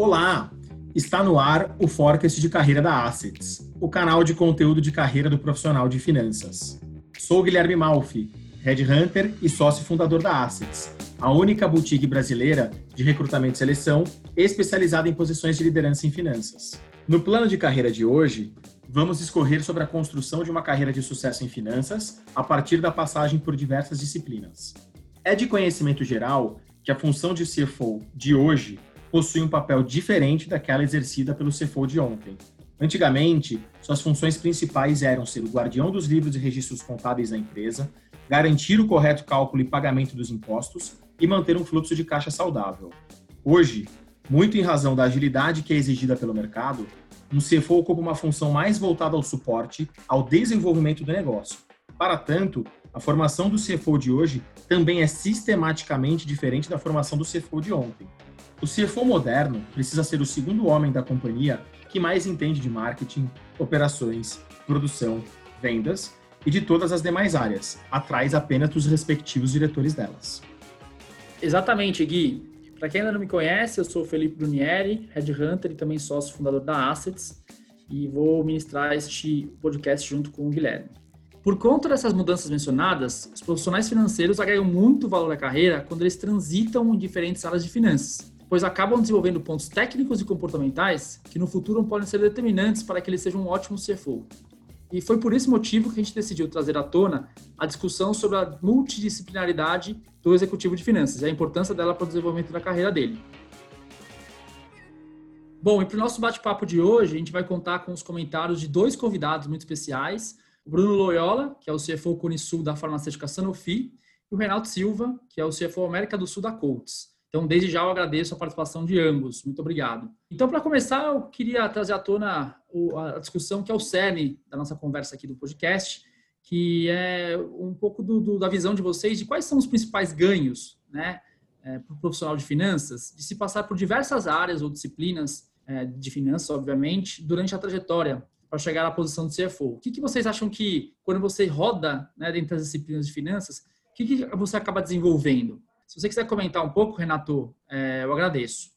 Olá! Está no ar o Forecast de Carreira da Assets, o canal de conteúdo de carreira do profissional de finanças. Sou Guilherme Malfi, Headhunter e sócio fundador da Assets, a única boutique brasileira de recrutamento e seleção especializada em posições de liderança em finanças. No plano de carreira de hoje, vamos discorrer sobre a construção de uma carreira de sucesso em finanças a partir da passagem por diversas disciplinas. É de conhecimento geral que a função de CFO de hoje possui um papel diferente daquela exercida pelo CFO de ontem. Antigamente, suas funções principais eram ser o guardião dos livros e registros contábeis da empresa, garantir o correto cálculo e pagamento dos impostos e manter um fluxo de caixa saudável. Hoje, muito em razão da agilidade que é exigida pelo mercado, um CFO ocupa uma função mais voltada ao suporte, ao desenvolvimento do negócio. Para tanto, a formação do CFO de hoje também é sistematicamente diferente da formação do CFO de ontem. O CFO moderno precisa ser o segundo homem da companhia que mais entende de marketing, operações, produção, vendas e de todas as demais áreas, atrás apenas dos respectivos diretores delas. Exatamente, Gui. Para quem ainda não me conhece, eu sou Felipe Brunieri, Headhunter e também sócio fundador da Assets, e vou ministrar este podcast junto com o Guilherme. Por conta dessas mudanças mencionadas, os profissionais financeiros agregam muito valor à carreira quando eles transitam em diferentes áreas de finanças, pois acabam desenvolvendo pontos técnicos e comportamentais que no futuro podem ser determinantes para que eles sejam um ótimo CFO. E foi por esse motivo que a gente decidiu trazer à tona a discussão sobre a multidisciplinaridade do executivo de finanças e a importância dela para o desenvolvimento da carreira dele. Bom, e para o nosso bate-papo de hoje, a gente vai contar com os comentários de dois convidados muito especiais, o Bruno Loyola, que é o CFO Cunisul da farmacêutica Sanofi, e o Renato Silva, que é o CFO América do Sul da Colts. Então, desde já eu agradeço a participação de ambos. Muito obrigado. Então, para começar, eu queria trazer à tona a discussão que é o cerne da nossa conversa aqui do podcast, que é um pouco do, do, da visão de vocês de quais são os principais ganhos né, é, para o profissional de finanças, de se passar por diversas áreas ou disciplinas é, de finanças, obviamente, durante a trajetória para chegar à posição de CFO. O que, que vocês acham que, quando você roda né, dentro das disciplinas de finanças, o que, que você acaba desenvolvendo? Se você quiser comentar um pouco, Renato, é, eu agradeço.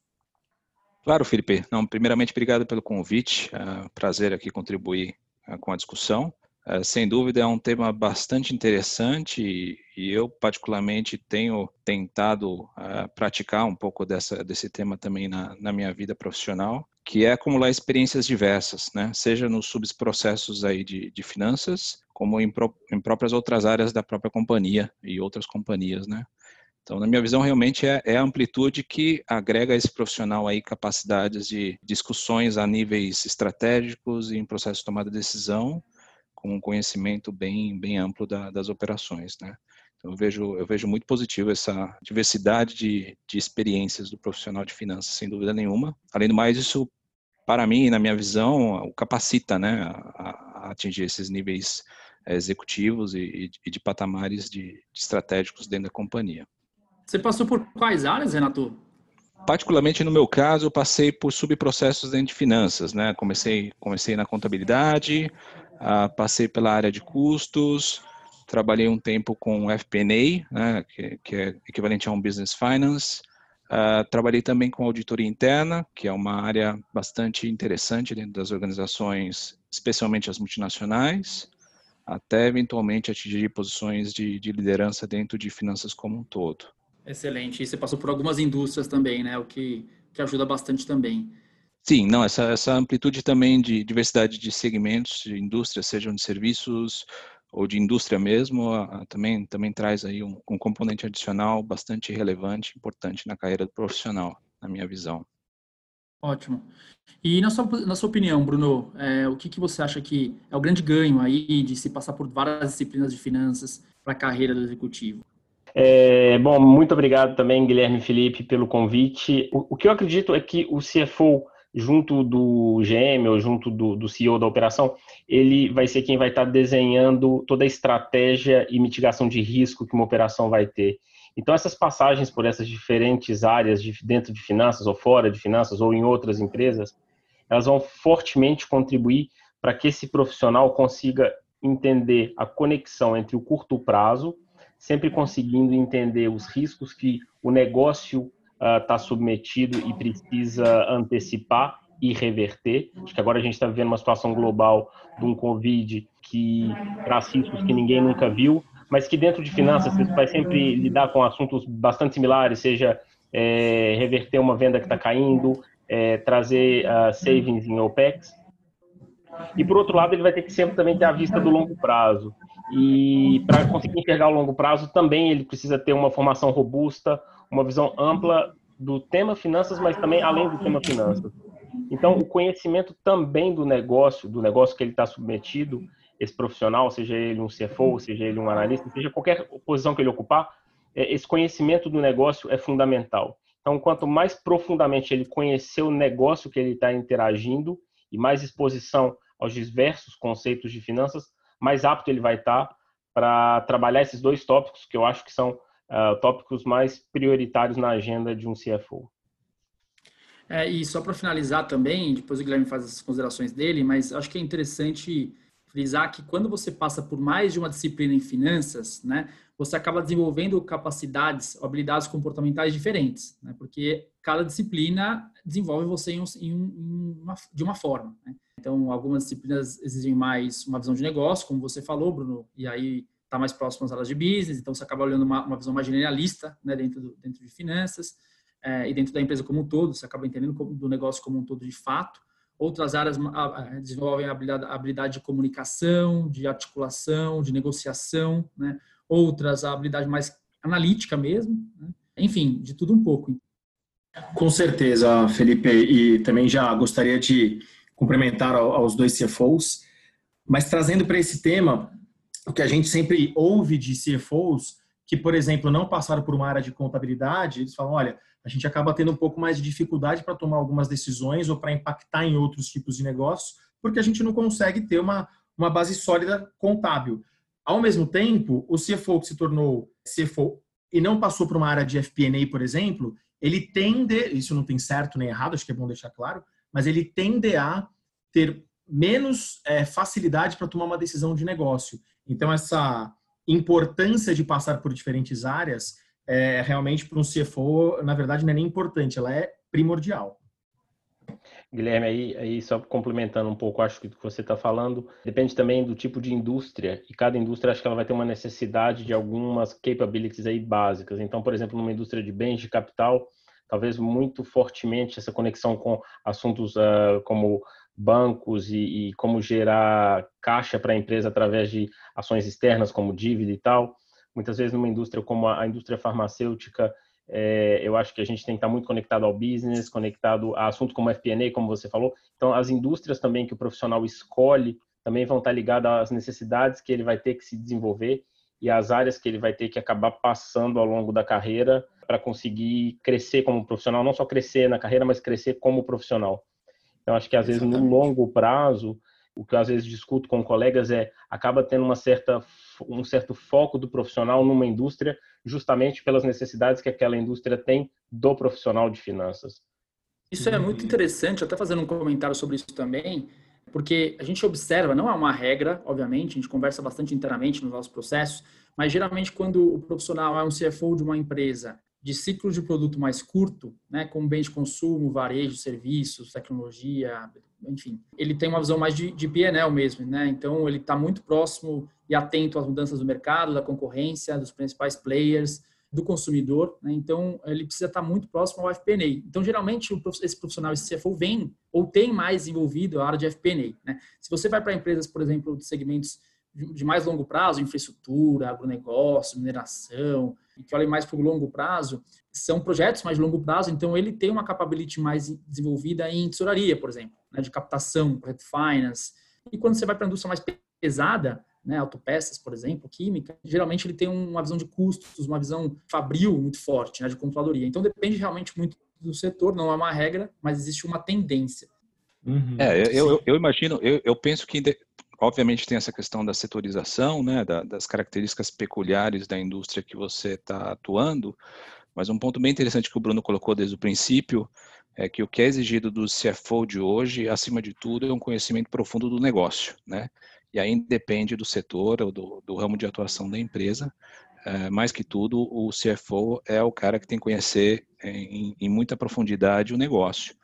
Claro, Felipe. Não, primeiramente, obrigado pelo convite. É prazer aqui contribuir é, com a discussão. É, sem dúvida, é um tema bastante interessante e, eu, particularmente, tenho tentado praticar um pouco dessa, desse tema também na, na minha vida profissional, que é acumular experiências diversas, né? seja nos subprocessos aí de, de finanças, como em, em próprias outras áreas da própria companhia e outras companhias, né? Então, na minha visão, realmente é, é, a amplitude que agrega a esse profissional aí capacidades de discussões a níveis estratégicos e em processo de tomada de decisão, com um conhecimento bem, bem amplo da, das operações, né? Então, eu vejo, eu vejo muito positivo essa diversidade de, de experiências do profissional de finanças, sem dúvida nenhuma. Além do mais, isso, para mim, na minha visão, o capacita, né, a, a atingir esses níveis eh, executivos e, e de patamares de, de estratégicos dentro da companhia. Você passou por quais áreas, Renato? Particularmente no meu caso, eu passei por subprocessos dentro de finanças, né? Comecei, comecei na contabilidade, uh, passei pela área de custos, trabalhei um tempo com FP&A, né? que, que, é equivalente a um Business Finance. Uh, trabalhei também com auditoria interna, que é uma área bastante interessante dentro das organizações, especialmente as multinacionais, até eventualmente atingir posições de, de liderança dentro de finanças como um todo. Excelente. E você passou por algumas indústrias também, né? O que, que ajuda bastante também. Sim, não, essa, essa amplitude também de diversidade de segmentos, de indústrias, sejam de serviços ou de indústria mesmo, também, também traz aí um, um componente adicional bastante relevante, importante na carreira do profissional, na minha visão. Ótimo. E na sua, na sua opinião, Bruno, é, o que, que você acha que é o grande ganho aí de se passar por várias disciplinas de finanças para a carreira do executivo? É, bom, muito obrigado também, Guilherme e Felipe, pelo convite. O, o, que eu acredito é que o CFO, junto do GM ou junto do, do CEO da operação, ele vai ser quem vai estar desenhando toda a estratégia e mitigação de risco que uma operação vai ter. Então, essas passagens por essas diferentes áreas de, dentro de finanças ou fora de finanças ou em outras empresas, elas vão fortemente contribuir para que esse profissional consiga entender a conexão entre o curto prazo sempre conseguindo entender os riscos que o negócio está uh, submetido e precisa antecipar e reverter. Acho que agora a gente está vivendo uma situação global de um Covid que traz riscos que ninguém nunca viu, mas que dentro de finanças você vai sempre lidar com assuntos bastante similares, seja é, reverter uma venda que está caindo, é, trazer uh, savings em OPEX. E por outro lado, ele vai ter que sempre também ter a vista do longo prazo. E para conseguir enxergar o longo prazo, também ele precisa ter uma formação robusta, uma visão ampla do tema finanças, mas também além do tema finanças. Então, o conhecimento também do negócio, do negócio que ele está submetido, esse profissional, seja ele um CFO, seja ele um analista, seja qualquer posição que ele ocupar, é, esse conhecimento do negócio é fundamental. Então, quanto mais profundamente ele conhecer o negócio que ele está interagindo e mais exposição aos diversos conceitos de finanças, mais apto ele vai estar para trabalhar esses dois tópicos que eu acho que são uh, tópicos mais prioritários na agenda de um CFO. É, e só para finalizar também, depois o Guilherme faz as considerações dele, mas acho que é interessante frisar que quando você passa por mais de uma disciplina em finanças, né, você acaba desenvolvendo capacidades, habilidades comportamentais diferentes, né, porque cada disciplina desenvolve você em, um, em uma, de uma forma. Né? Então, algumas disciplinas exigem mais uma visão de negócio, como você falou, Bruno, e aí está mais próximo às áreas de business, então você acaba olhando uma, uma visão mais generalista né, dentro, do, dentro de finanças é, e dentro da empresa como um todo, você acaba entendendo do negócio como um todo de fato. Outras áreas desenvolvem a habilidade, a habilidade de comunicação, de articulação, de negociação, né? outras a habilidade mais analítica mesmo. Né? Enfim, de tudo um pouco. Com certeza, Felipe, e também já gostaria de cumprimentar aos dois CFOs, mas trazendo para esse tema, o que a gente sempre ouve de CFOs, que, por exemplo, não passaram por uma área de contabilidade, eles falam, olha, a gente acaba tendo um pouco mais de dificuldade para tomar algumas decisões ou para impactar em outros tipos de negócios, porque a gente não consegue ter uma, uma base sólida contábil. Ao mesmo tempo, o CFO que se tornou CFO e não passou por uma área de FP&A, por exemplo, ele tende, isso não tem certo nem errado, acho que é bom deixar claro, mas ele tende a ter menos é, facilidade para tomar uma decisão de negócio. Então, essa importância de passar por diferentes áreas é, realmente para um CFO, na verdade, não é nem importante, ela é primordial. Guilherme, aí, aí só complementando um pouco, acho que o que você está falando, depende também do tipo de indústria, e cada indústria acho que ela vai ter uma necessidade de algumas capabilities aí básicas. Então, por exemplo, numa indústria de bens de capital, talvez muito fortemente essa conexão com assuntos uh, como bancos e, e, como gerar caixa para a empresa através de ações externas como dívida e tal, Muitas vezes numa indústria como a indústria farmacêutica, é, eu acho que a gente tem que estar muito conectado ao business, conectado a assuntos como FP&A, como você falou. Então, as indústrias também que o profissional escolhe também vão estar ligadas às necessidades que ele vai ter que se desenvolver e às áreas que ele vai ter que acabar passando ao longo da carreira para conseguir crescer como profissional, não só crescer na carreira, mas crescer como profissional. Então, acho que às vezes no longo prazo, o que eu às vezes discuto com colegas é acaba tendo uma certa um certo foco do profissional numa indústria justamente pelas necessidades que aquela indústria tem do profissional de finanças. Isso é muito interessante, até fazendo um comentário sobre isso também, porque a gente observa, não é uma regra, obviamente, a gente conversa bastante internamente nos nossos processos, mas geralmente quando o profissional é um CFO de uma empresa de ciclo de produto mais curto, né, como bem de consumo, varejo, serviços, tecnologia, enfim, ele tem uma visão mais de, de PNL mesmo, né? Então ele está muito próximo e atento às mudanças do mercado, da concorrência, dos principais players, do consumidor, né? Então ele precisa estar tá muito próximo ao FP&A. Então geralmente esse profissional, esse CFO vem ou tem mais envolvido a área de FP&A, né? Se você vai para empresas, por exemplo, de segmentos de mais longo prazo, infraestrutura, agronegócio, mineração, que olhem mais para o longo prazo, são projetos mais de longo prazo, então ele tem uma capability mais desenvolvida em tesouraria, por exemplo, né, de captação, correto finance. E quando você vai para a indústria mais pesada, né, autopeças, por exemplo, química, geralmente ele tem uma visão de custos, uma visão fabril muito forte, né, de controladoria. Então depende realmente muito do setor, não é uma regra, mas existe uma tendência. Uhum. É, eu, eu, eu, imagino, eu, eu penso que obviamente tem essa questão da setorização, né, da, das características peculiares da indústria que você está atuando, mas um ponto bem interessante que o Bruno colocou desde o princípio é que o que é exigido do CFO de hoje, acima de tudo, é um conhecimento profundo do negócio, né? E aí depende do setor ou do, do ramo de atuação da empresa, é, mais que tudo, o CFO é o cara que tem que conhecer em, em muita profundidade o negócio.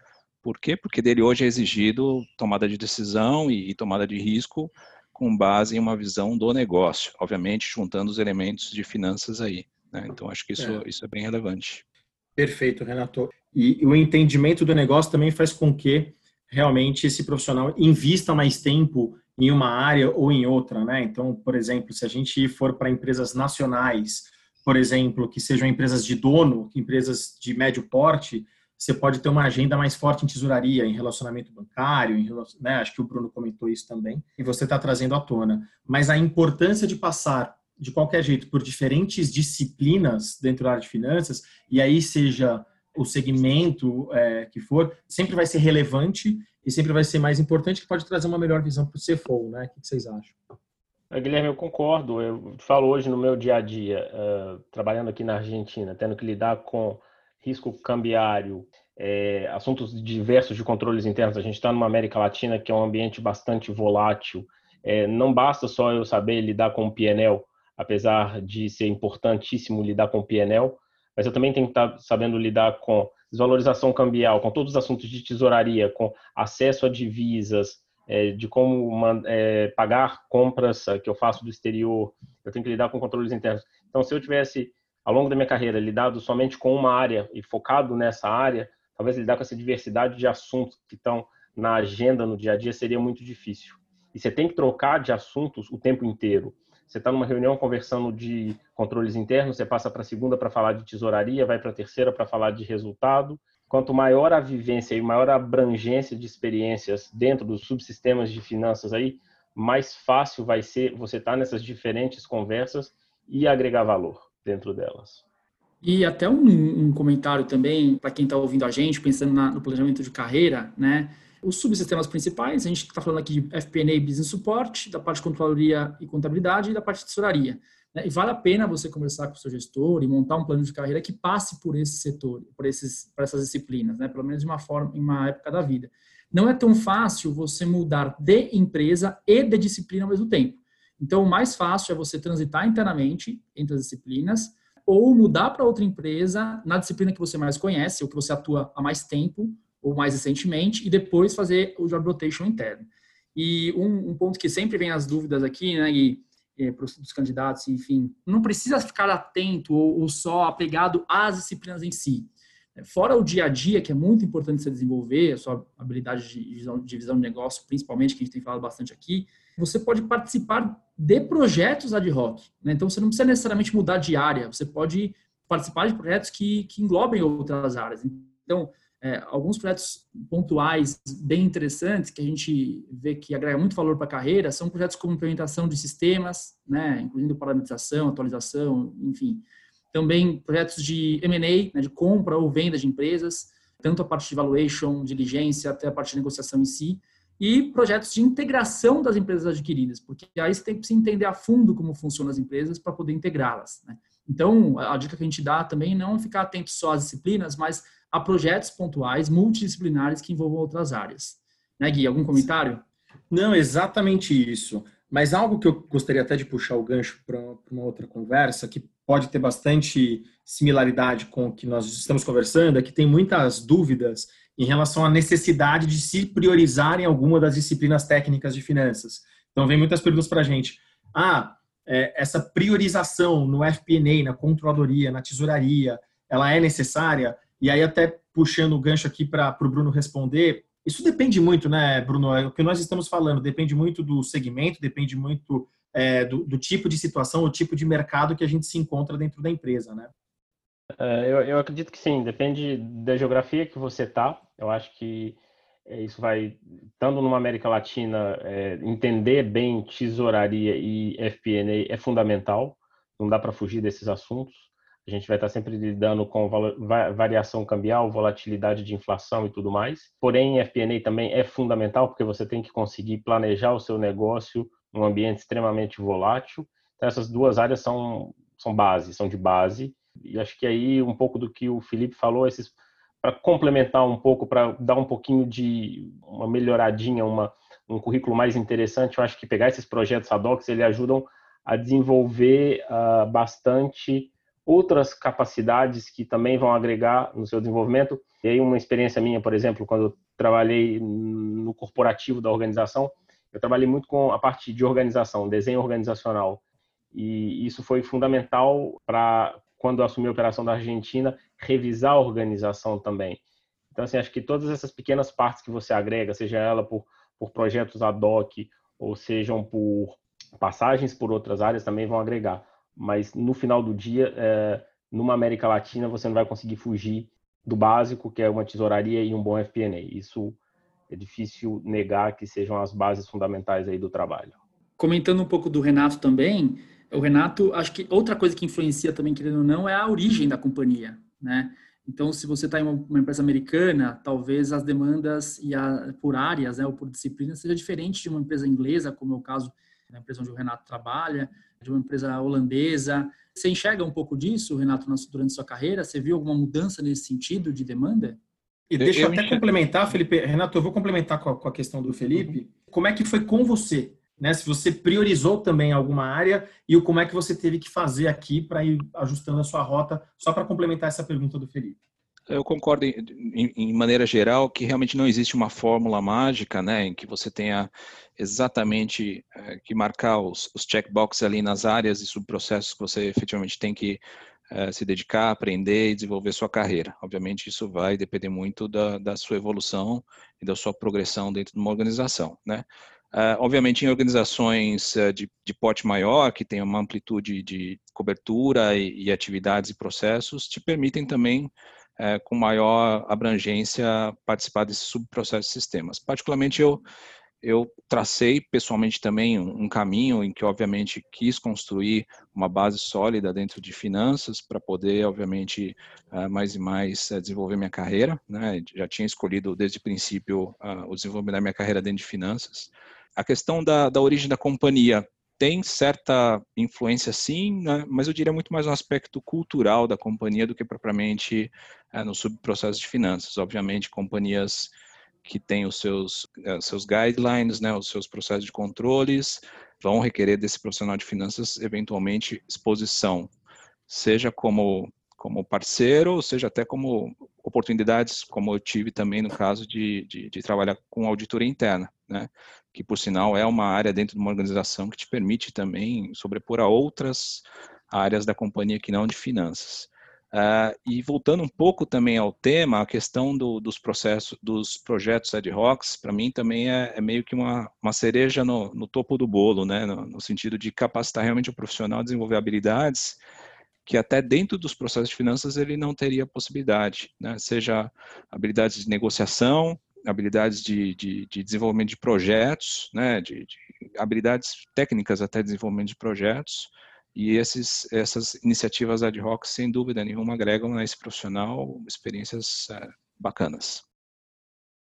Por quê? Porque dele hoje é exigido tomada de decisão e, e tomada de risco com base em uma visão do negócio, obviamente juntando os elementos de finanças aí. Né? Então, acho que isso é. isso é bem relevante. Perfeito, Renato. E, o entendimento do negócio também faz com que realmente esse profissional invista mais tempo em uma área ou em outra, né? Então, por exemplo, se a gente for para empresas nacionais, por exemplo, que sejam empresas de dono, empresas de médio porte, você pode ter uma agenda mais forte em tesouraria, em relacionamento bancário, em, né? acho que o Bruno comentou isso também, e você está trazendo à tona. Mas a importância de passar, de qualquer jeito, por diferentes disciplinas dentro da área de finanças, e aí seja o segmento é, que for, sempre vai ser relevante e sempre vai ser mais importante, que pode trazer uma melhor visão para o CFO, né? O que vocês acham? É, Guilherme, eu concordo. Eu falo hoje no meu dia a dia, uh, trabalhando aqui na Argentina, tendo que lidar com risco cambiário, é, assuntos diversos de controles internos. A gente está numa América Latina que é um ambiente bastante volátil. É, não basta só eu saber lidar com o PNL, apesar de ser importantíssimo lidar com o PNL, mas eu também tenho que estar sabendo lidar com desvalorização cambial, com todos os assuntos de tesouraria, com acesso a divisas, é, de como é, pagar compras que eu faço do exterior, eu tenho que lidar com controles internos. Então, se eu tivesse, ao longo da minha carreira, lidado somente com uma área e focado nessa área, talvez lidar com essa diversidade de assuntos que estão na agenda no dia a dia seria muito difícil. E você tem que trocar de assuntos o tempo inteiro. Você está numa reunião conversando de controles internos, você passa para a segunda para falar de tesouraria, vai para a terceira para falar de resultado. Quanto maior a vivência e maior a abrangência de experiências dentro dos subsistemas de finanças aí, mais fácil vai ser você estar tá nessas diferentes conversas e agregar valor dentro delas. E até um, um comentário também para quem está ouvindo a gente, pensando na, no planejamento de carreira, né? Os subsistemas principais, a gente está falando aqui de FP&A Business Support, da parte de controladoria e contabilidade e da parte de tesouraria. Né? E vale a pena você conversar com o seu gestor e montar um plano de carreira que passe por esse setor, por, esses, por essas disciplinas, né? pelo menos de uma forma, em uma época da vida. Não é tão fácil você mudar de empresa e de disciplina ao mesmo tempo. Então, o mais fácil é você transitar internamente entre as disciplinas ou mudar para outra empresa na disciplina que você mais conhece ou que você atua há mais tempo ou mais recentemente, e depois fazer o job rotation interno. E um, um ponto que sempre vem as dúvidas aqui, né, e, e para os candidatos, enfim, não precisa ficar atento ou, ou, só apegado às disciplinas em si. Fora o dia a dia, que é muito importante você desenvolver, a sua habilidade de visão de, visão de negócio, principalmente, que a gente tem falado bastante aqui, você pode participar de projetos ad hoc. Né? Então, você não precisa necessariamente mudar de área, você pode participar de projetos que, que englobem outras áreas. Então, é, alguns projetos pontuais bem interessantes que a gente vê que agrega muito valor para a carreira são projetos como implementação de sistemas, né, incluindo parametrização, atualização, enfim. Também projetos de M&A, né, de compra ou venda de empresas, tanto a parte de valuation, diligência, até a parte de negociação em si, e projetos de integração das empresas adquiridas, porque aí você tem que entender a fundo como funcionam as empresas para poder integrá-las. Né? Então, a dica que a gente dá também é não ficar atento só às disciplinas, mas a projetos pontuais, multidisciplinares que envolvam outras áreas. Né, Gui? Algum comentário? Não, exatamente isso. Mas algo que eu gostaria até de puxar o gancho para uma outra conversa, que pode ter bastante similaridade com o que nós estamos conversando, é que tem muitas dúvidas em relação à necessidade de se priorizar em alguma das disciplinas técnicas de finanças. Então, vem muitas perguntas para a gente. Ah, é, essa priorização no FP&A, na controladoria, na tesouraria, ela é necessária? E aí, até puxando o gancho aqui para o Bruno responder, isso depende muito, né, Bruno? É o que nós estamos falando depende muito do segmento, depende muito é, do, do, tipo de situação, o tipo de mercado que a gente se encontra dentro da empresa, né? É, eu, eu acredito que sim, depende da geografia que você está. Eu acho que é, isso vai, estando numa América Latina, é, entender bem tesouraria e FP&A é fundamental. Não dá para fugir desses assuntos. A gente vai estar sempre lidando com variação cambial, volatilidade de inflação e tudo mais. Porém, FP&A também é fundamental porque você tem que conseguir planejar o seu negócio num ambiente extremamente volátil. Então, essas duas áreas são, são base, são de base. E acho que aí um pouco do que o Felipe falou, esses para complementar um pouco, para dar um pouquinho de uma melhoradinha, uma, um currículo mais interessante, eu acho que pegar esses projetos ad hoc, eles ajudam a desenvolver uh, bastante outras capacidades que também vão agregar no seu desenvolvimento. E aí uma experiência minha, por exemplo, quando eu trabalhei no corporativo da organização, eu trabalhei muito com a parte de organização, desenho organizacional. E isso foi fundamental para, quando eu assumi a operação da Argentina, revisar a organização também. Então, assim, acho que todas essas pequenas partes que você agrega, seja ela por, por projetos ad hoc, ou sejam por passagens por outras áreas, também vão agregar. Mas, no final do dia, é, numa América Latina, você não vai conseguir fugir do básico, que é uma tesouraria e um bom FP&A. Isso é difícil negar que sejam as bases fundamentais aí do trabalho. Comentando um pouco do Renato também, o Renato, acho que outra coisa que influencia também, querendo ou não, é a origem da companhia, né? Então, se você está em uma, empresa americana, talvez as demandas e a, por áreas, né, ou por disciplina, seja diferente de uma empresa inglesa, como é o caso da empresa onde o Renato trabalha, de uma empresa holandesa. Você enxerga um pouco disso, Renato, durante sua carreira? Você viu alguma mudança nesse sentido de demanda? E deixa eu, até complementar, Felipe. Renato, eu vou complementar com a, com a questão do Felipe. Uhum. Como é que foi com você? Né? Se você priorizou também alguma área e como é que você teve que fazer aqui para ir ajustando a sua rota, só para complementar essa pergunta do Felipe. Eu concordo em, em, maneira geral que realmente não existe uma fórmula mágica, né, em que você tenha exatamente é, que marcar os, os checkboxes ali nas áreas e subprocessos que você efetivamente tem que é, se dedicar, aprender e desenvolver sua carreira. Obviamente isso vai depender muito da, da sua evolução e da sua progressão dentro de uma organização, né. Uh, obviamente, em organizações uh, de, de, porte maior, que tem uma amplitude de cobertura e, e atividades e processos, te permitem também é, com maior abrangência participar desses subprocessos de sistemas. Particularmente eu eu tracei pessoalmente também um, caminho em que obviamente quis construir uma base sólida dentro de finanças para poder obviamente uh, mais e mais uh, desenvolver minha carreira, né? Já tinha escolhido desde o princípio uh, o desenvolvimento da minha carreira dentro de finanças. A questão da, da origem da companhia tem certa influência sim, né? mas eu diria muito mais um aspecto cultural da companhia do que propriamente é, no subprocesso de finanças. Obviamente, companhias que têm os seus, é, seus guidelines, né, os seus processos de controles, vão requerer desse profissional de finanças, eventualmente, exposição, seja como, como parceiro, seja até como oportunidades, como eu tive também no caso de, de, de trabalhar com auditoria interna, né? que por sinal é uma área dentro de uma organização que te permite também sobrepor a outras áreas da companhia que não de finanças. Uh, e voltando um pouco também ao tema, a questão do, dos processos, dos projetos ad hoc, para mim também é, é, meio que uma, uma cereja no, no, topo do bolo, né? No, no, sentido de capacitar realmente o profissional a desenvolver habilidades que até dentro dos processos de finanças ele não teria possibilidade, né? seja habilidades de negociação, habilidades de, de, de desenvolvimento de projetos, né? de, de habilidades técnicas até desenvolvimento de projetos, e esses, essas iniciativas ad hoc, sem dúvida nenhuma, agregam nesse profissional experiências é, bacanas.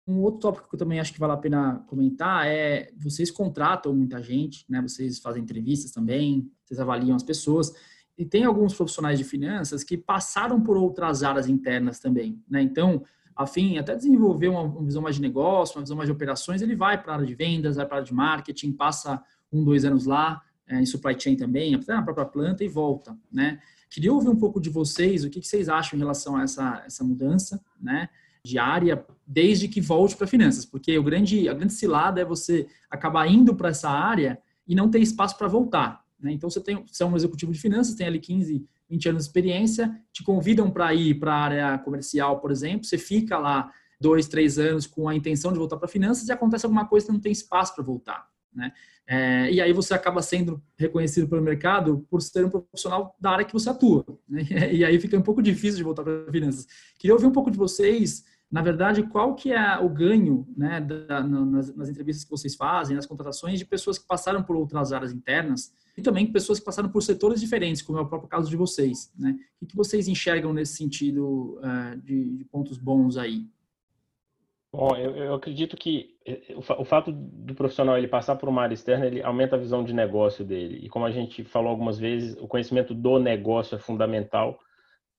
Um outro tópico que eu também acho que vale a pena comentar é vocês contratam muita gente, né? Vocês fazem entrevistas também, vocês avaliam as pessoas e tem alguns profissionais de finanças que passaram por outras áreas internas também, né? Então, a fim até desenvolver uma, visão mais de negócio, uma visão mais de operações, ele vai para a área de vendas, vai para a área de marketing, passa um, dois anos lá, é, em supply chain também, até na própria planta e volta, né? Queria ouvir um pouco de vocês, o que, que vocês acham em relação a essa, essa mudança, né? De área, desde que volte para finanças, porque o grande, a grande cilada é você acabar indo para essa área e não ter espaço para voltar. Né? Então, você, tem, você é um executivo de finanças, tem ali 15, 20 anos de experiência, te convidam para ir para a área comercial, por exemplo, você fica lá dois, três anos com a intenção de voltar para finanças e acontece alguma coisa que não tem espaço para voltar. Né? É, e aí você acaba sendo reconhecido pelo mercado por ser um profissional da área que você atua. Né? E aí fica um pouco difícil de voltar para finanças. Queria ouvir um pouco de vocês, na verdade, qual que é o ganho né, da, nas, nas, entrevistas que vocês fazem, nas contratações de pessoas que passaram por outras áreas internas e também pessoas que passaram por setores diferentes, como é o próprio caso de vocês. Né? O que vocês enxergam nesse sentido uh, de, de pontos bons aí? Bom, eu, eu, acredito que eh, o, o, fato do profissional ele passar por uma área externa, ele aumenta a visão de negócio dele. E como a gente falou algumas vezes, o conhecimento do negócio é fundamental,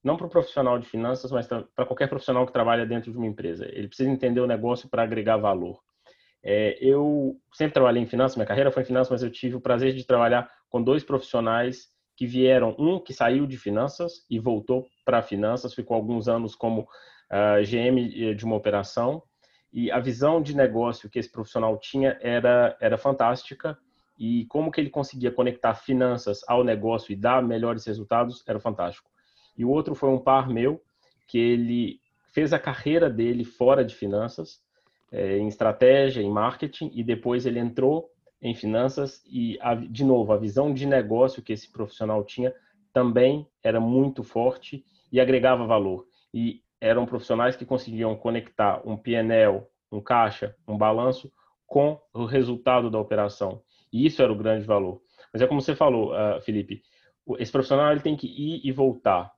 não para o profissional de finanças, mas para qualquer profissional que trabalha dentro de uma empresa. Ele precisa entender o negócio para agregar valor. É, eu sempre trabalhei em finanças, minha carreira foi em finanças, mas eu tive o prazer de trabalhar com dois profissionais que vieram, um que saiu de finanças e voltou para finanças, ficou alguns anos como uh, ah, GM de uma operação, e a visão de negócio que esse profissional tinha era, era fantástica, e como que ele conseguia conectar finanças ao negócio e dar melhores resultados era fantástico. E o outro foi um par meu, que ele fez a carreira dele fora de finanças, é, em estratégia, em marketing, e depois ele entrou em finanças e, a, de novo, a visão de negócio que esse profissional tinha também era muito forte e agregava valor. E eram profissionais que conseguiam conectar um PNL, um caixa, um balanço com o resultado da operação. E isso era o grande valor. Mas é como você falou, uh, Felipe, esse profissional ele tem que ir e voltar,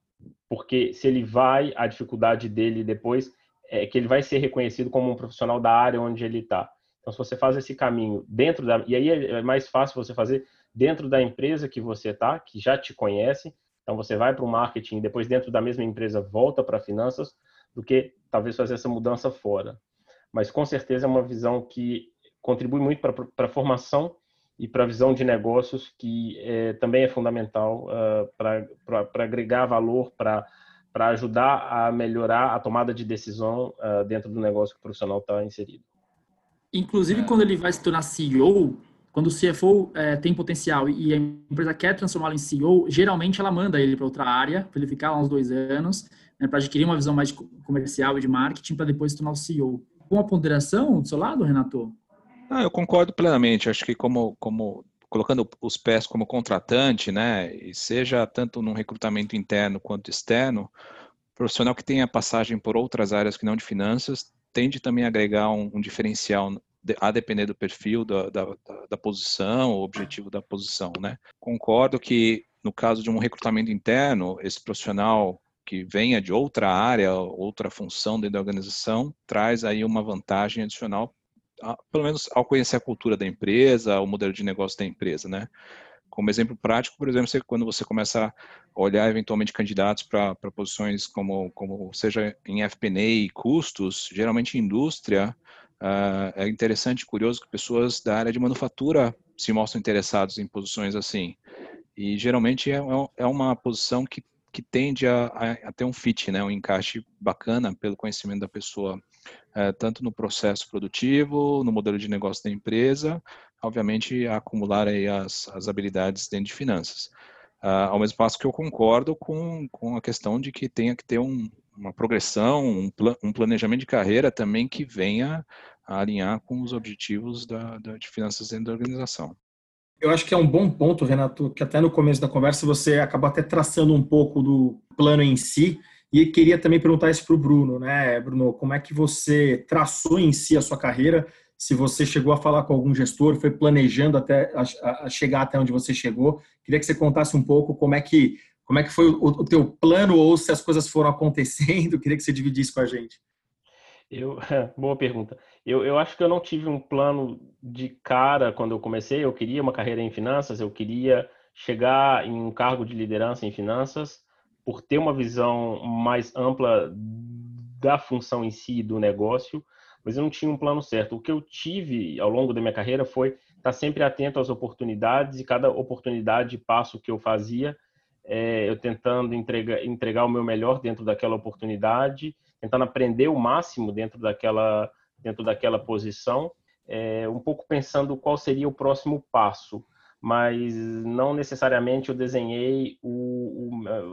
porque se ele vai, a dificuldade dele depois é que ele vai ser reconhecido como um profissional da área onde ele está. Então, se você faz esse caminho dentro da. E aí é mais fácil você fazer dentro da empresa que você está, que já te conhece. Então, você vai para o marketing, depois, dentro da mesma empresa, volta para finanças, do que talvez fazer essa mudança fora. Mas, com certeza, é uma visão que contribui muito para a formação e para a visão de negócios, que é, também é fundamental uh, para agregar valor, para ajudar a melhorar a tomada de decisão uh, dentro do negócio que o profissional está inserido. Inclusive, quando ele vai se tornar CEO, quando o CFO é, tem potencial e a empresa quer transformá-lo em CEO, geralmente ela manda ele para outra área, para ele ficar lá uns dois anos, né, para adquirir uma visão mais comercial e de marketing, para depois se tornar o CEO. Com a ponderação do seu lado, Renato? Ah, eu concordo plenamente. Acho que como, como colocando os pés como contratante, né, e seja tanto num recrutamento interno quanto externo, profissional que tenha passagem por outras áreas que não de finanças tende também a agregar um, um diferencial a depender do perfil da, da, da posição, o objetivo da posição, né? Concordo que no caso de um recrutamento interno, esse profissional que venha de outra área, outra função dentro da organização, traz aí uma vantagem adicional, pelo menos ao conhecer a cultura da empresa, o modelo de negócio da empresa, né? Como exemplo prático, por exemplo, você, quando você começa a olhar eventualmente candidatos para posições como, como seja em FP&A e custos, geralmente indústria, uh, é interessante e curioso que pessoas da área de manufatura se mostram interessados em posições assim. E geralmente é, é, é uma posição que, que tende a, a, ter um fit, né, um encaixe bacana pelo conhecimento da pessoa, uh, tanto no processo produtivo, no modelo de negócio da empresa, obviamente, acumular aí as, as habilidades dentro de finanças. Uh, ao mesmo passo que eu concordo com, com a questão de que tenha que ter um, uma progressão, um, um, planejamento de carreira também que venha a alinhar com os objetivos da, da, de finanças dentro da organização. Eu acho que é um bom ponto, Renato, que até no começo da conversa você acabou até traçando um pouco do plano em si, e queria também perguntar isso para o Bruno, né, Bruno? Como é que você traçou em si a sua carreira? se você chegou a falar com algum gestor, foi planejando até a, a chegar até onde você chegou. Queria que você contasse um pouco como é que como é que foi o, o teu plano ou se as coisas foram acontecendo. Queria que você dividisse com a gente. Eu, boa pergunta. Eu, eu acho que eu não tive um plano de cara quando eu comecei. Eu queria uma carreira em finanças, eu queria chegar em um cargo de liderança em finanças, por ter uma visão mais ampla da função em si do negócio mas eu não tinha um plano certo. O que eu tive ao longo da minha carreira foi estar sempre atento às oportunidades e cada oportunidade, passo que eu fazia, é, eu tentando entregar, entregar o meu melhor dentro daquela oportunidade, tentando aprender o máximo dentro daquela, dentro daquela posição, é, um pouco pensando qual seria o próximo passo mas não necessariamente eu desenhei o,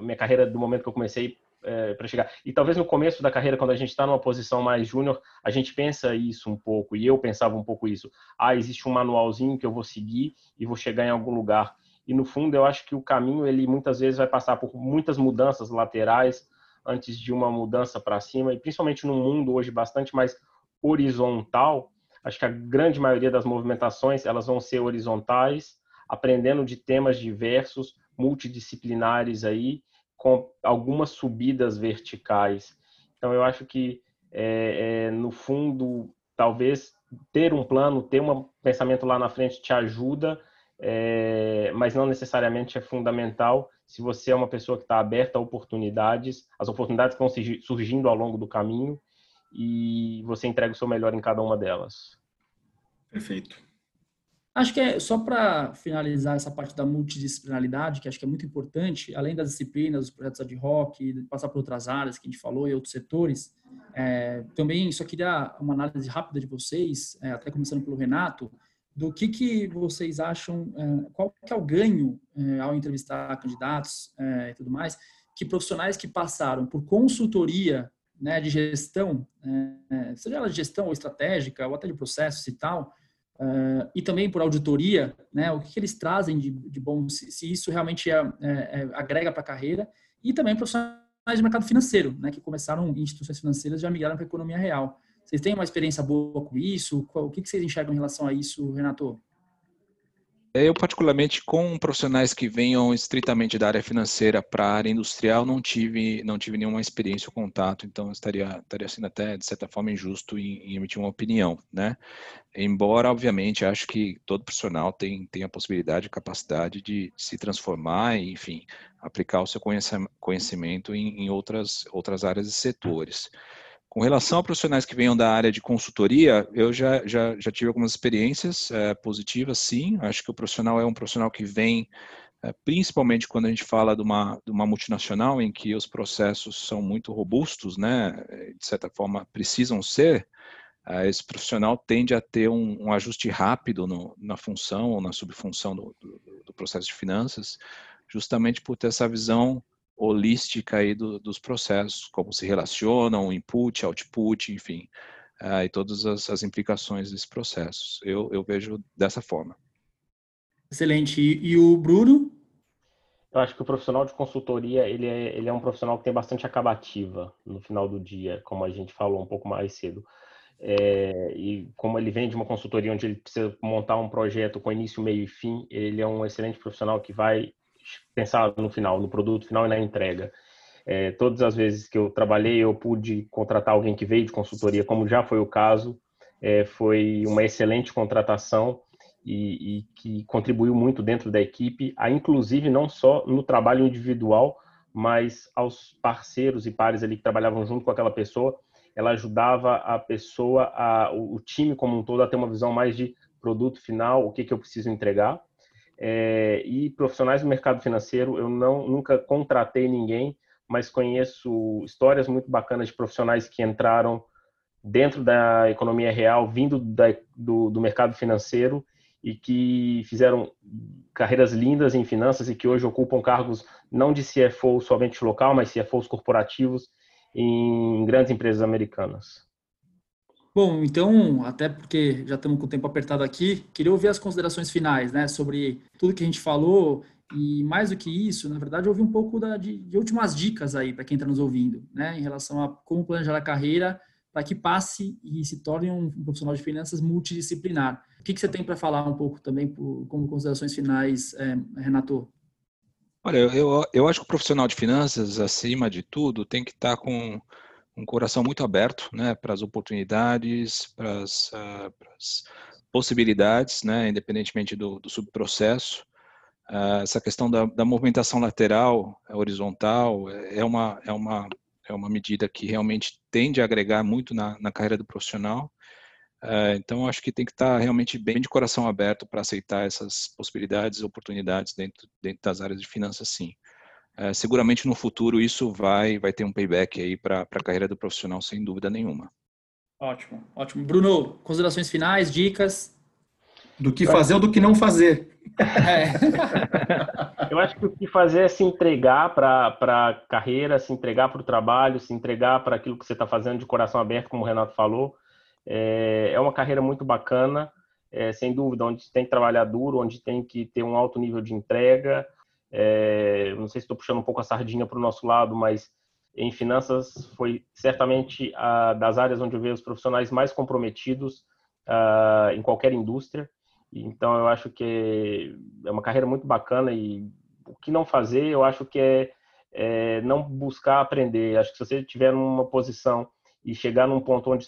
minha carreira do momento que eu comecei é, para chegar. E talvez no começo da carreira, quando a gente está numa posição mais júnior, a gente pensa isso um pouco, e eu pensava um pouco isso. Ah, existe um manualzinho que eu vou seguir e vou chegar em algum lugar. E no fundo, eu acho que o caminho, ele muitas vezes vai passar por muitas mudanças laterais antes de uma mudança para cima, e principalmente num mundo hoje bastante mais horizontal, acho que a grande maioria das movimentações, elas vão ser horizontais, aprendendo de temas diversos, multidisciplinares aí, com algumas subidas verticais. Então, eu acho que, é, é, no fundo, talvez ter um plano, ter um pensamento lá na frente te ajuda, é, mas não necessariamente é fundamental se você é uma pessoa que está aberta a oportunidades, as oportunidades estão surgindo ao longo do caminho e você entrega o seu melhor em cada uma delas. Perfeito. Acho que é só para finalizar essa parte da multidisciplinaridade, que acho que é muito importante, além das disciplinas, os projetos ad hoc, passar por outras áreas que a gente falou e outros setores. É, também só queria uma análise rápida de vocês, é, até começando pelo Renato, do que, que vocês acham, é, qual que é o ganho é, ao entrevistar candidatos é, e tudo mais, que profissionais que passaram por consultoria né, de gestão, é, seja ela de gestão ou estratégica, ou até de processos e tal, Uh, e também por auditoria, né, o que, eles trazem de, de bom, se, se, isso realmente é, é, é, agrega para a carreira, e também profissionais de mercado financeiro, né, que começaram em instituições financeiras e já migraram para a economia real. Vocês têm uma experiência boa com isso? Qual, o que, que vocês enxergam em relação a isso, Renato? Eu, particularmente, com profissionais que venham estritamente da área financeira para a área industrial, não tive, não tive nenhuma experiência ou contato, então estaria, estaria sendo até, de certa forma, injusto em, em emitir uma opinião, né? Embora, obviamente, acho que todo profissional tem, tem a possibilidade, a capacidade de se transformar e, enfim, aplicar o seu conhecimento em, em outras, outras áreas e setores. Com relação a profissionais que venham da área de consultoria, eu já, já, já tive algumas experiências é, positivas, sim. Acho que o profissional é um profissional que vem, é, principalmente quando a gente fala de uma, de uma multinacional, em que os processos são muito robustos, né? de certa forma precisam ser, é, esse profissional tende a ter um, um ajuste rápido no, na função ou na subfunção do, do, do processo de finanças, justamente por ter essa visão holística aí do, dos processos, como se relacionam, input, output, enfim, uh, e todas as, as, implicações desses processos. Eu, eu vejo dessa forma. Excelente. E, e, o Bruno? Eu acho que o profissional de consultoria, ele é, ele é um profissional que tem bastante acabativa no final do dia, como a gente falou um pouco mais cedo. É, e como ele vem de uma consultoria onde ele precisa montar um projeto com início, meio e fim, ele é um excelente profissional que vai pensar no final, no produto final e na entrega. É, todas as vezes que eu trabalhei, eu pude contratar alguém que veio de consultoria, como já foi o caso. É, foi uma excelente contratação e, e, que contribuiu muito dentro da equipe, a, inclusive não só no trabalho individual, mas aos parceiros e pares ali que trabalhavam junto com aquela pessoa. Ela ajudava a pessoa, a, o time como um todo, a ter uma visão mais de produto final, o que, que eu preciso entregar é, e profissionais do mercado financeiro, eu não nunca contratei ninguém, mas conheço histórias muito bacanas de profissionais que entraram dentro da economia real, vindo da, do, do mercado financeiro e que fizeram carreiras lindas em finanças e que hoje ocupam cargos não de CFO somente local, mas CFOs corporativos em grandes empresas americanas. Bom, então, até porque já estamos com o tempo apertado aqui, queria ouvir as considerações finais, né, sobre tudo que a gente falou e mais do que isso, na verdade, ouvir um pouco da, de, de últimas dicas aí para quem está nos ouvindo, né, em relação a como planejar a carreira para que passe e se torne um, profissional de finanças multidisciplinar. O que, que você tem para falar um pouco também por, como considerações finais, é, Renato? Olha, eu, eu acho que o profissional de finanças, acima de tudo, tem que estar tá com um coração muito aberto né, para as oportunidades, para as, uh, para as possibilidades, né, independentemente do, do subprocesso. Uh, essa questão da, da, movimentação lateral, horizontal, é uma, é, uma, é uma medida que realmente tende a agregar muito na, na carreira do profissional. Uh, então, acho que tem que estar realmente bem de coração aberto para aceitar essas possibilidades e oportunidades dentro, dentro das áreas de finanças, sim. É, seguramente no futuro isso vai, vai ter um payback aí para a carreira do profissional, sem dúvida nenhuma. Ótimo, ótimo. Bruno, considerações finais, dicas? Do que fazer ou do que não fazer. É. Eu acho que o que fazer é se entregar para a carreira, se entregar para o trabalho, se entregar para aquilo que você está fazendo de coração aberto, como o Renato falou. É, é uma carreira muito bacana, é, sem dúvida, onde tem que trabalhar duro, onde tem que ter um alto nível de entrega, é, não sei se estou puxando um pouco a sardinha para o nosso lado, mas em finanças foi certamente a das áreas onde eu vejo os profissionais mais comprometidos uh, em qualquer indústria. Então eu acho que é uma carreira muito bacana e o que não fazer, eu acho que é, é não buscar aprender. Acho que se você estiver numa posição e chegar num ponto onde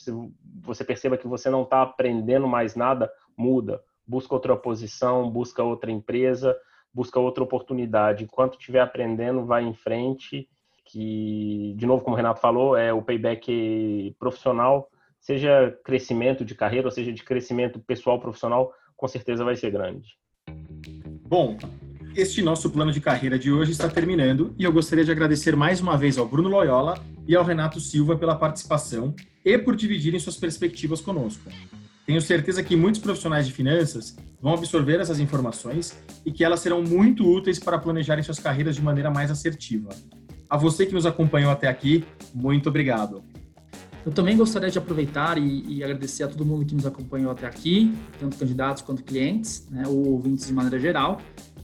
você perceba que você não está aprendendo mais nada, muda. Busca outra posição, busca outra empresa, busca outra oportunidade. Enquanto estiver aprendendo, vai em frente, que, de novo, como o Renato falou, é o payback profissional, seja crescimento de carreira, ou seja, de crescimento pessoal profissional, com certeza vai ser grande. Bom, este nosso plano de carreira de hoje está terminando e eu gostaria de agradecer mais uma vez ao Bruno Loyola e ao Renato Silva pela participação e por dividirem suas perspectivas conosco. Tenho certeza que muitos profissionais de finanças vão absorver essas informações e que elas serão muito úteis para planejarem suas carreiras de maneira mais assertiva. A você que nos acompanhou até aqui, muito obrigado. Eu também gostaria de aproveitar e, e, agradecer a todo mundo que nos acompanhou até aqui, tanto candidatos quanto clientes, né, ou ouvintes de maneira geral.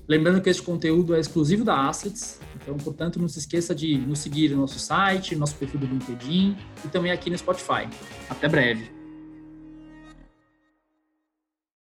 Lembrando que este conteúdo é exclusivo da Assets, então, portanto, não se esqueça de nos seguir no nosso site, no nosso perfil do LinkedIn e também aqui no Spotify. Até breve!